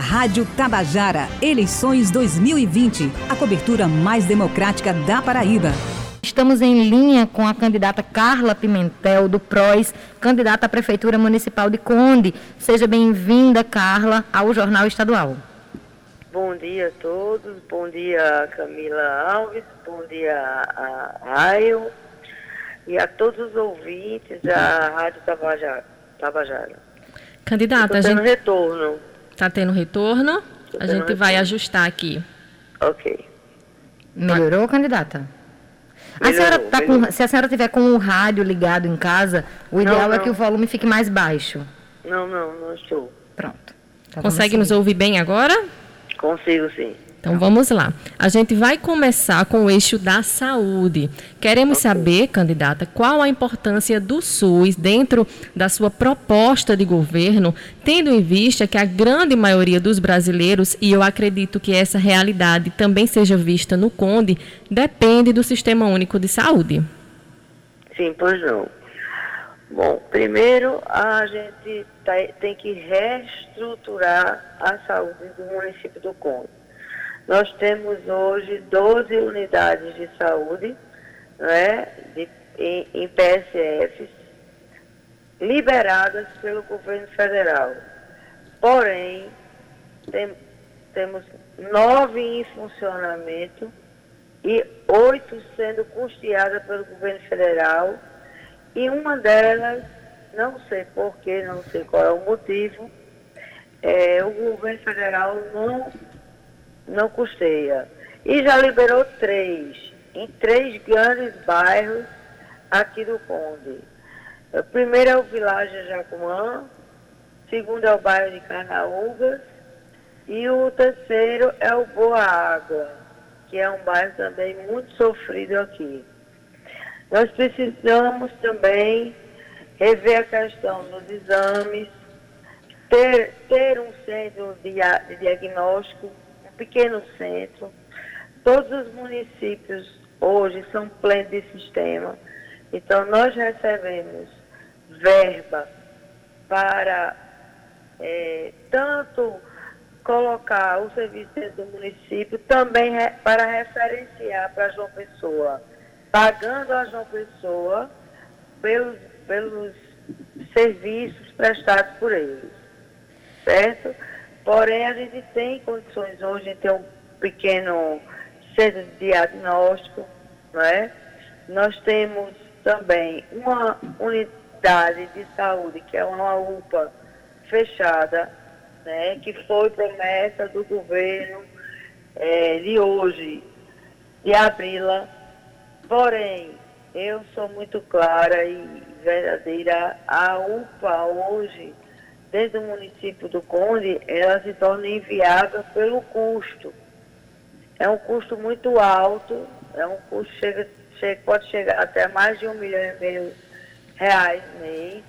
Rádio Tabajara, eleições 2020, a cobertura mais democrática da Paraíba. Estamos em linha com a candidata Carla Pimentel, do PROS, candidata à Prefeitura Municipal de Conde. Seja bem-vinda, Carla, ao Jornal Estadual. Bom dia a todos, bom dia Camila Alves, bom dia a Raio e a todos os ouvintes da Rádio Tabajara. Tabajara. Candidata, a gente... retorno. Está tendo retorno? Tô a gente retorno. vai ajustar aqui. Ok. Melhorou, candidata? A senhora tá com, se a senhora tiver com o rádio ligado em casa, o ideal não, não. é que o volume fique mais baixo. Não, não, não estou. Pronto. Tá Consegue nos ouvir bem agora? Consigo, sim. Então vamos lá. A gente vai começar com o eixo da saúde. Queremos saber, candidata, qual a importância do SUS dentro da sua proposta de governo, tendo em vista que a grande maioria dos brasileiros, e eu acredito que essa realidade também seja vista no Conde, depende do Sistema Único de Saúde. Sim, pois não. Bom, primeiro a gente tá, tem que reestruturar a saúde do município do Conde. Nós temos hoje 12 unidades de saúde né, de, em, em PSFs liberadas pelo governo federal. Porém, tem, temos nove em funcionamento e oito sendo custeadas pelo governo federal e uma delas, não sei porquê, não sei qual é o motivo, é, o governo federal não, não custeia. E já liberou três, em três grandes bairros aqui do Conde. O primeiro é o Vilagem Jacumã, segundo é o bairro de Carnaúgas e o terceiro é o Boa Água, que é um bairro também muito sofrido aqui. Nós precisamos também rever a questão dos exames, ter, ter um centro de, de diagnóstico, pequeno centro. Todos os municípios hoje são plenos de sistema. Então, nós recebemos verba para é, tanto colocar o serviço do município, também re, para referenciar para João Pessoa pagando a João Pessoa pelos, pelos serviços prestados por eles, certo? Porém, a gente tem condições hoje de ter um pequeno centro de diagnóstico, não é? Nós temos também uma unidade de saúde, que é uma UPA fechada, né, que foi promessa do governo é, de hoje, de abri-la Porém, eu sou muito clara e verdadeira. A UPA hoje, desde o município do Conde, ela se torna inviável pelo custo. É um custo muito alto, é um custo chega, chega, pode chegar até mais de um milhão e meio reais mês.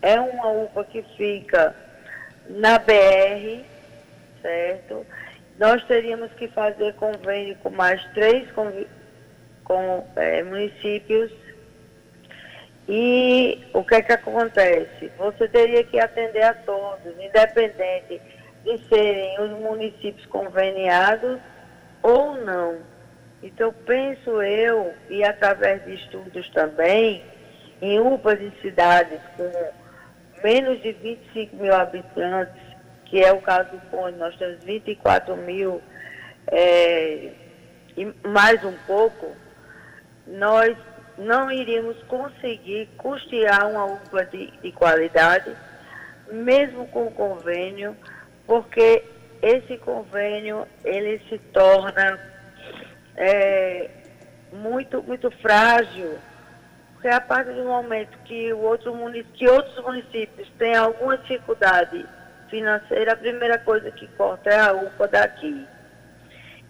É uma UPA que fica na BR, certo? Nós teríamos que fazer convênio com mais três com é, municípios. E o que é que acontece? Você teria que atender a todos, independente de serem os municípios conveniados ou não. Então, penso eu, e através de estudos também, em UPAs de cidades com menos de 25 mil habitantes, que é o caso do Conde, nós temos 24 mil é, e mais um pouco, nós não iríamos conseguir custear uma UPA de, de qualidade, mesmo com convênio, porque esse convênio ele se torna é, muito, muito frágil, porque a partir do momento que, o outro que outros municípios têm alguma dificuldade financeira, a primeira coisa que corta é a UPA daqui.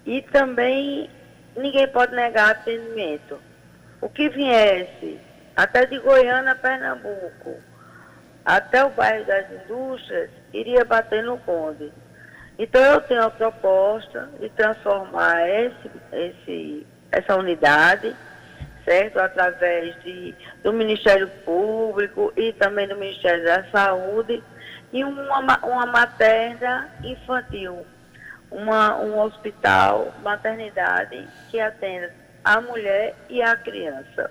E também ninguém pode negar atendimento o que viesse até de Goiânia a Pernambuco, até o bairro das Indústrias, iria bater no Conde. Então eu tenho a proposta de transformar esse, esse, essa unidade, certo? Através de, do Ministério Público e também do Ministério da Saúde, e uma, uma materna infantil, uma, um hospital, maternidade que atenda a mulher e a criança.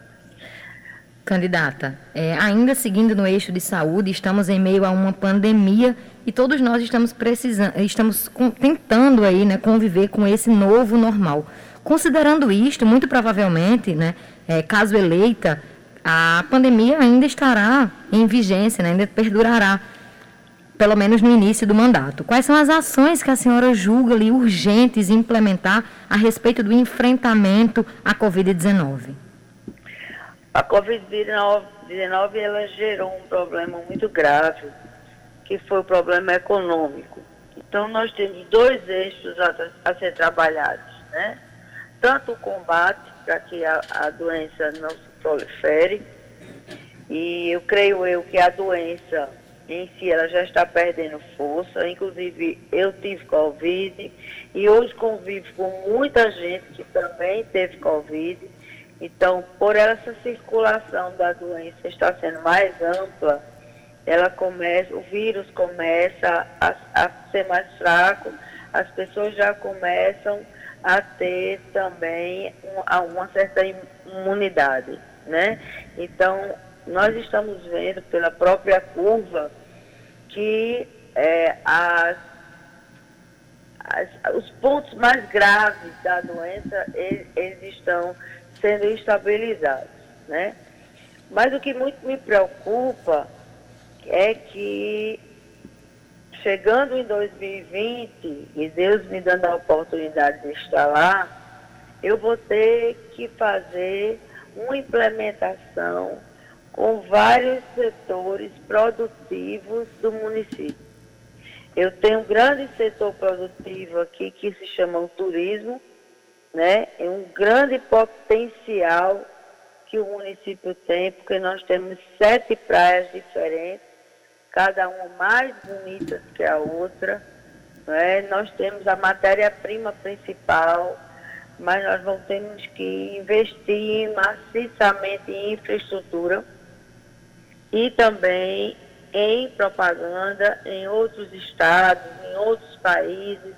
Candidata, é, ainda seguindo no eixo de saúde, estamos em meio a uma pandemia e todos nós estamos precisando, estamos com, tentando aí, né, conviver com esse novo normal. Considerando isto, muito provavelmente, né, é, caso eleita, a pandemia ainda estará em vigência, né, ainda perdurará, pelo menos no início do mandato. Quais são as ações que a senhora julga ali urgentes implementar a respeito do enfrentamento à Covid-19? A Covid-19 ela gerou um problema muito grave, que foi o problema econômico. Então nós temos dois eixos a, a ser trabalhados, né? Tanto o combate para que a, a doença não se prolifere, e eu creio eu que a doença em si ela já está perdendo força. Inclusive, eu tive Covid e hoje convivo com muita gente que também teve Covid. Então, por essa circulação da doença estar sendo mais ampla, ela começa, o vírus começa a, a ser mais fraco, as pessoas já começam a ter também uma, uma certa imunidade, né? Então, nós estamos vendo pela própria curva que é, as, as, os pontos mais graves da doença, eles, eles estão sendo estabilizados, né? Mas o que muito me preocupa é que chegando em 2020 e Deus me dando a oportunidade de estar lá, eu vou ter que fazer uma implementação com vários setores produtivos do município. Eu tenho um grande setor produtivo aqui que se chama o turismo, né? É um grande potencial que o município tem, porque nós temos sete praias diferentes, cada uma mais bonita que a outra. Né? Nós temos a matéria-prima principal, mas nós vamos temos que investir maciçamente em infraestrutura e também em propaganda em outros estados, em outros países,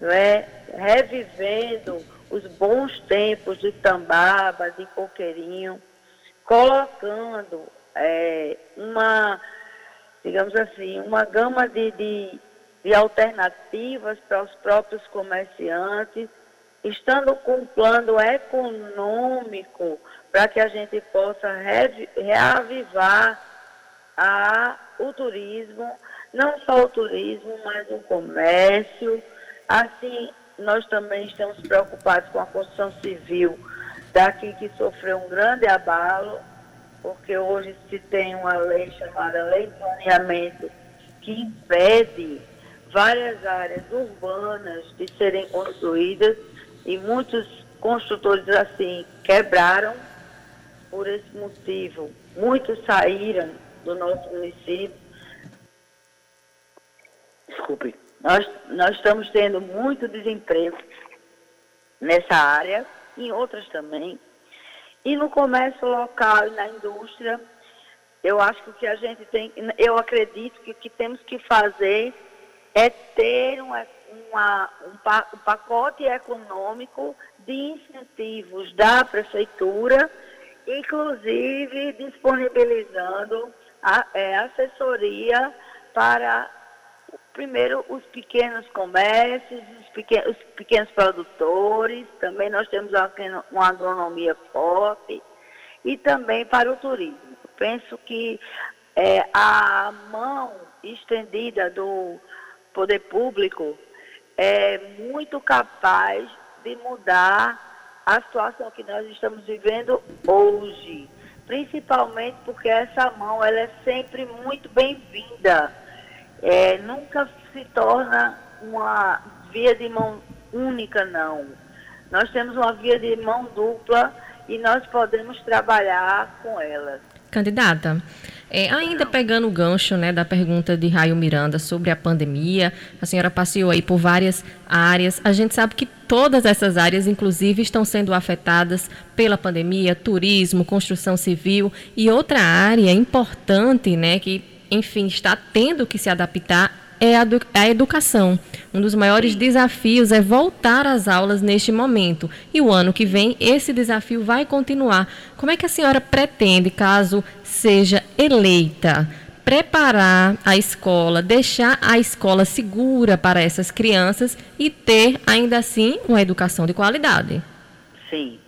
não é? revivendo os bons tempos de Tambaba, de Coqueirinho, colocando é, uma, digamos assim, uma gama de, de, de alternativas para os próprios comerciantes, estando com um plano econômico para que a gente possa re, reavivar a, o turismo, não só o turismo, mas o comércio, assim nós também estamos preocupados com a construção civil daqui que sofreu um grande abalo, porque hoje se tem uma lei chamada Lei de Planeamento que impede várias áreas urbanas de serem construídas e muitos construtores assim quebraram por esse motivo. Muitos saíram do nosso município. Desculpe nós, nós estamos tendo muito desemprego nessa área, em outras também. E no comércio local e na indústria, eu acho que o que a gente tem, eu acredito que o que temos que fazer é ter uma, uma, um, um pacote econômico de incentivos da prefeitura, inclusive disponibilizando a, é, assessoria para primeiro os pequenos comércios, os pequenos, os pequenos produtores, também nós temos uma agronomia forte e também para o turismo. Penso que é, a mão estendida do poder público é muito capaz de mudar a situação que nós estamos vivendo hoje, principalmente porque essa mão ela é sempre muito bem-vinda é, nunca se torna uma via de mão única, não. Nós temos uma via de mão dupla e nós podemos trabalhar com elas. Candidata, é, ainda pegando o gancho né, da pergunta de Raio Miranda sobre a pandemia, a senhora passeou aí por várias áreas. A gente sabe que todas essas áreas, inclusive, estão sendo afetadas pela pandemia, turismo, construção civil e outra área importante, né, que enfim, está tendo que se adaptar é a, a educação. Um dos maiores desafios é voltar às aulas neste momento. E o ano que vem, esse desafio vai continuar. Como é que a senhora pretende, caso seja eleita, preparar a escola, deixar a escola segura para essas crianças e ter, ainda assim, uma educação de qualidade? Sim.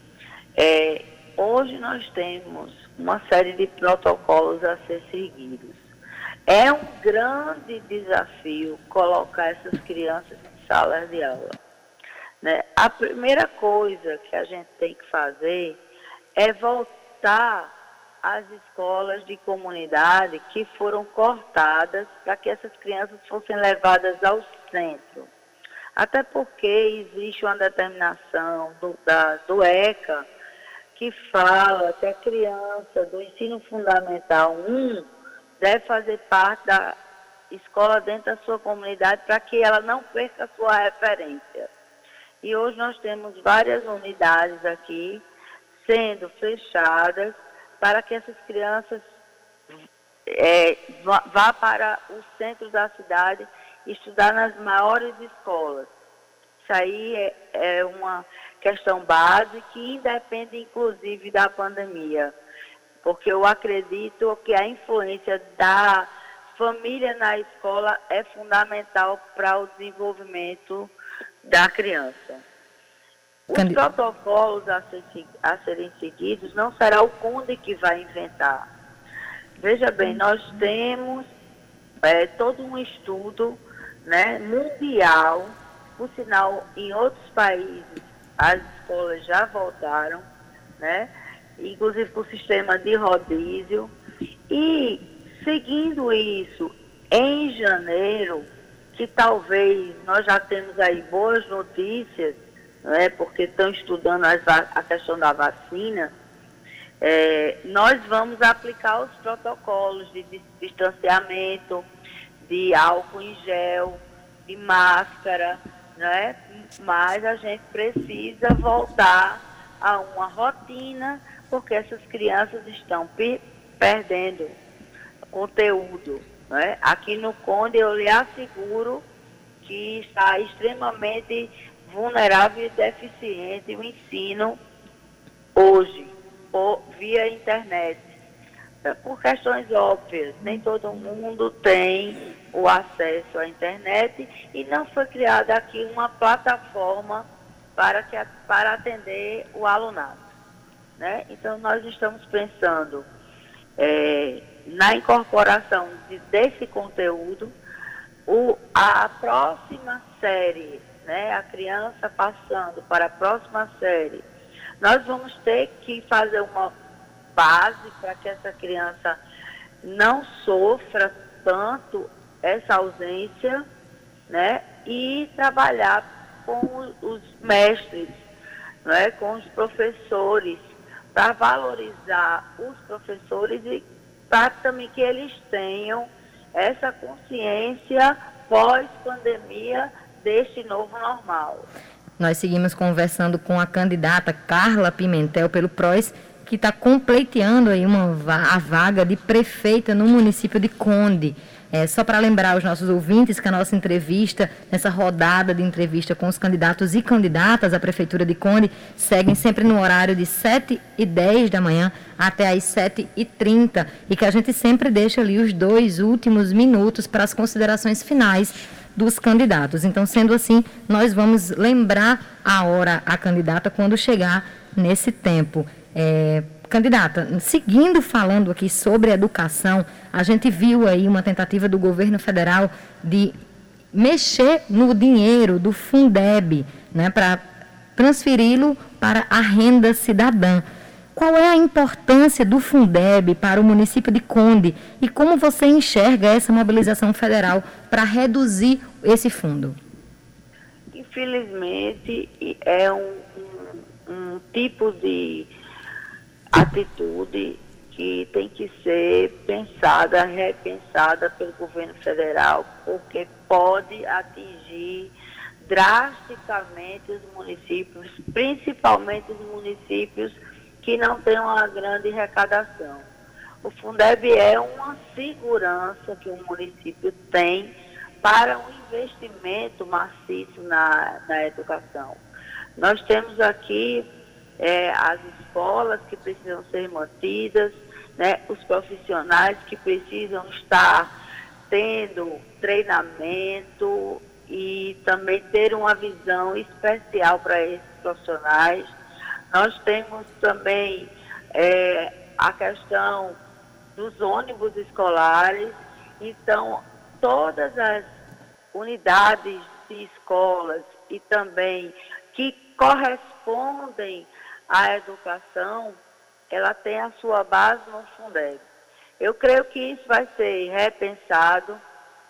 É, hoje nós temos uma série de protocolos a ser seguidos. É um grande desafio colocar essas crianças em salas de aula. Né? A primeira coisa que a gente tem que fazer é voltar às escolas de comunidade que foram cortadas para que essas crianças fossem levadas ao centro. Até porque existe uma determinação do, da, do ECA que fala que a criança do ensino fundamental 1 deve fazer parte da escola dentro da sua comunidade para que ela não perca a sua referência. E hoje nós temos várias unidades aqui sendo fechadas para que essas crianças é, vá, para o centro da cidade estudar nas maiores escolas. Isso aí é, é uma questão básica que independe inclusive da pandemia porque eu acredito que a influência da família na escola é fundamental para o desenvolvimento da criança. Os Candid... protocolos a, ser, a, serem seguidos não será o Conde que vai inventar. Veja bem, nós temos é, todo um estudo né, mundial, por sinal, em outros países as escolas já voltaram, né? Inclusive com o sistema de rodízio. E seguindo isso, em janeiro, que talvez nós já temos aí boas notícias, é porque estão estudando a questão da vacina, é, nós vamos aplicar os protocolos de distanciamento, de álcool em gel, de máscara, né? mas a gente precisa voltar a uma rotina porque essas crianças estão perdendo conteúdo. Né? Aqui no Conde eu lhe asseguro que está extremamente vulnerável e deficiente o ensino hoje, via internet. É por questões óbvias, nem todo mundo tem o acesso à internet e não foi criada aqui uma plataforma para, que, para atender o alunado. Né? Então, nós estamos pensando é, na incorporação de, desse conteúdo, o, a próxima série, né, a criança passando para a próxima série, nós vamos ter que fazer uma base para que essa criança não sofra tanto essa ausência, né, e trabalhar com os mestres, né, com os professores, para valorizar os professores e para também que eles tenham essa consciência pós-pandemia deste novo normal. Nós seguimos conversando com a candidata Carla Pimentel pelo PROS, que está completeando aí uma, a vaga de prefeita no município de Conde. É, só para lembrar os nossos ouvintes que a nossa entrevista, nessa rodada de entrevista com os candidatos e candidatas à Prefeitura de Conde, seguem sempre no horário de 7 e 10 da manhã até às 7 e 30 e que a gente sempre deixa ali os dois últimos minutos para as considerações finais dos candidatos. Então, sendo assim, nós vamos lembrar a hora a candidata quando chegar nesse tempo. É, Candidata, seguindo falando aqui sobre educação, a gente viu aí uma tentativa do governo federal de mexer no dinheiro do Fundeb, né, para transferi-lo para a renda cidadã. Qual é a importância do Fundeb para o município de Conde e como você enxerga essa mobilização federal para reduzir esse fundo? Infelizmente, é um, um, um tipo de atitude que tem que ser pensada, repensada pelo governo federal, porque pode atingir drasticamente os municípios, principalmente os municípios que não têm uma grande arrecadação. O Fundeb é uma segurança que o município tem para um investimento maciço na, na educação. Nós temos aqui é, as escolas que precisam ser mantidas, né, os profissionais que precisam estar tendo treinamento e também ter uma visão especial para esses profissionais. Nós temos também é, a questão dos ônibus escolares. Então, todas as unidades de escolas e também que correspondem à educação, ela tem a sua base no Fundeb. Eu creio que isso vai ser repensado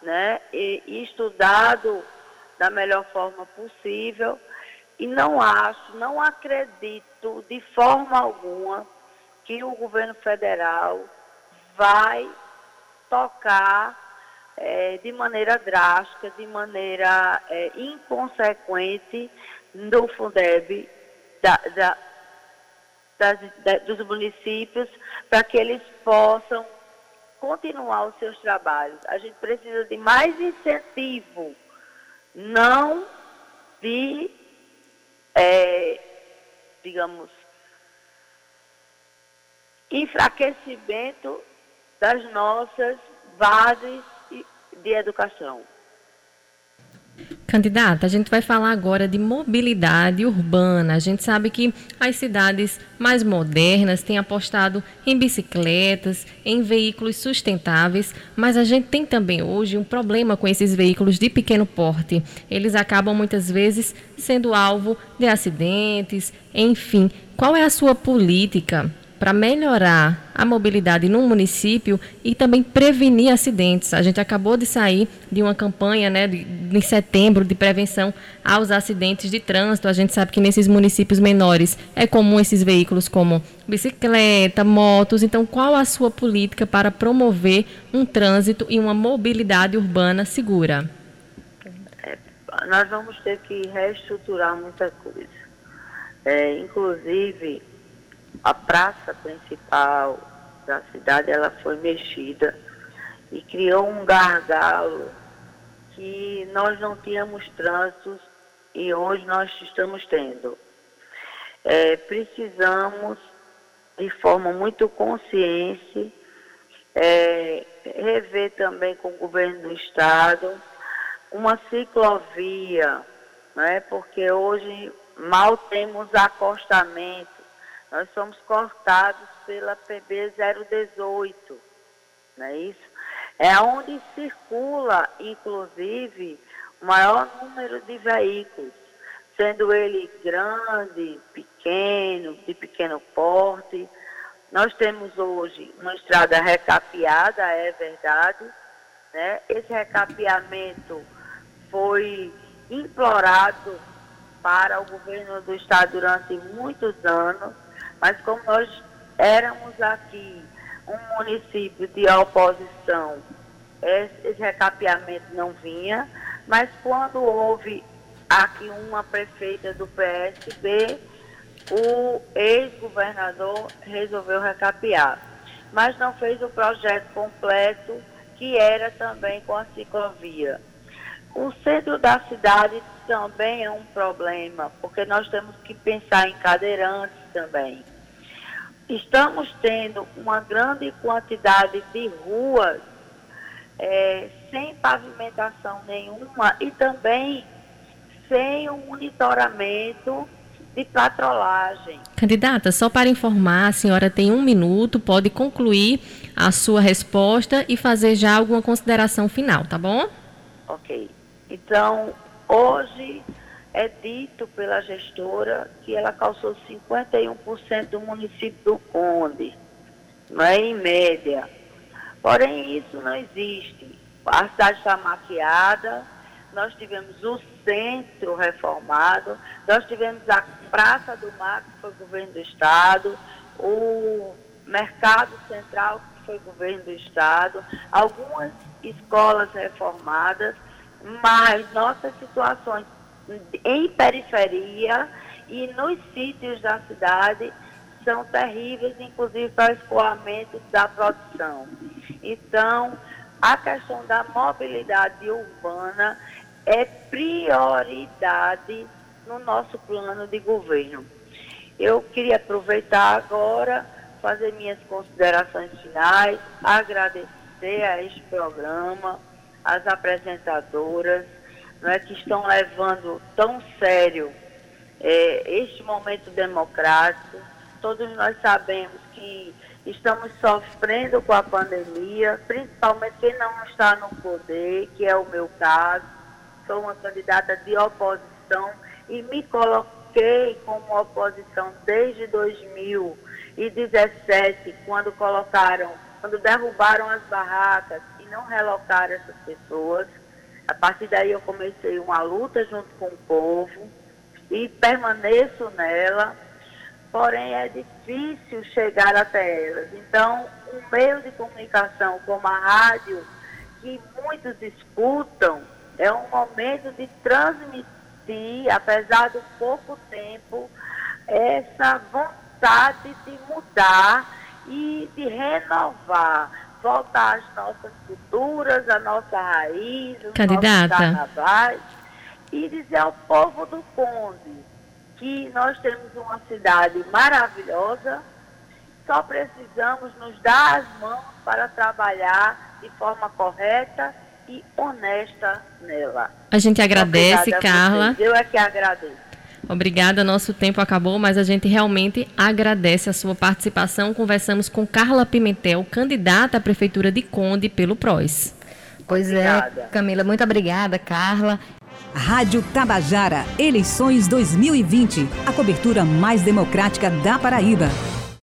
né, e, e estudado da melhor forma possível. E não acho, não acredito de forma alguma que o governo federal vai tocar é, de maneira drástica, de maneira é, inconsequente no Fundeb da, da, das, da, dos municípios para que eles possam continuar os seus trabalhos. A gente precisa de mais incentivo, não de, é, digamos, enfraquecimento das nossas bases de educação. Candidata, a gente vai falar agora de mobilidade urbana. A gente sabe que as cidades mais modernas têm apostado em bicicletas, em veículos sustentáveis, mas a gente tem também hoje um problema com esses veículos de pequeno porte. Eles acabam muitas vezes sendo alvo de acidentes, enfim. Qual é a sua política para melhorar a mobilidade no município e também prevenir acidentes. A gente acabou de sair de uma campanha, né, de, em setembro, de prevenção aos acidentes de trânsito. A gente sabe que nesses municípios menores é comum esses veículos como bicicleta, motos. Então, qual a sua política para promover um trânsito e uma mobilidade urbana segura? É, nós vamos ter que reestruturar muita coisa. É, inclusive, a praça principal da cidade ela foi mexida e criou um gargalo que nós não tínhamos trânsitos e hoje nós estamos tendo. É, precisamos, de forma muito consciente, é, rever também com o governo do Estado uma ciclovia, né, porque hoje mal temos acostamento nós somos cortados pela PB 018, não é isso? É onde circula, inclusive, o maior número de veículos, sendo ele grande, pequeno, de pequeno porte. Nós temos hoje uma estrada recapeada, é verdade. Né? Esse recapeamento foi implorado para o governo do estado durante muitos anos mas como nós éramos aqui um município de oposição, esse recapeamento não vinha, mas quando houve aqui uma prefeita do PSB, o ex-governador resolveu recapear. Mas não fez o projeto completo, que era também com a ciclovia. O centro da cidade também é um problema, porque nós temos que pensar em cadeirantes também. Estamos tendo uma grande quantidade de ruas é, sem pavimentação nenhuma e também sem o monitoramento de patrolagem. Candidata, só para informar, a senhora tem um minuto, pode concluir a sua resposta e fazer já alguma consideração final, tá bom? Ok. Então, hoje é dito pela gestora que ela calçou 51% do município do Conde, não é em média. Porém, isso não existe. A cidade está maquiada, nós tivemos o centro reformado, nós tivemos a Praça do Mar, que foi governo do Estado, o Mercado Central, que foi governo do Estado, algumas escolas reformadas, mas nossas situações em periferia e nos sítios da cidade são terríveis, inclusive para o escoamento da produção. Então, a questão da mobilidade urbana é prioridade no nosso plano de governo. Eu queria aproveitar agora, fazer minhas considerações finais, agradecer a este programa, as apresentadoras, é, que estão levando tão sério é, este momento democrático. Todos nós sabemos que estamos sofrendo com a pandemia, principalmente quem não está no poder, que é o meu caso. Sou uma candidata de oposição e me coloquei como oposição desde 2017, quando colocaram, quando derrubaram as barracas e não relocaram essas pessoas. A partir daí eu comecei uma luta junto com o povo e permaneço nela, porém é difícil chegar até elas. Então, um meio de comunicação como a rádio, que muitos escutam, é um momento de transmitir, apesar do pouco tempo, essa vontade de mudar e de renovar voltar às nossas culturas, à nossa raiz, os Candidata. nossos carnavais, e dizer ao povo do Conde que nós temos uma cidade maravilhosa, só precisamos nos dar as mãos para trabalhar de forma correta e honesta nela. A gente agradece, Carla. Eu é que agradeço. Obrigada, nosso tempo acabou, mas a gente realmente agradece a sua participação. Conversamos com Carla Pimentel, candidata à Prefeitura de Conde pelo PROS. Pois é, obrigada. é, Camila, muito obrigada, Carla. Rádio Tabajara, eleições 2020, a cobertura mais democrática da Paraíba.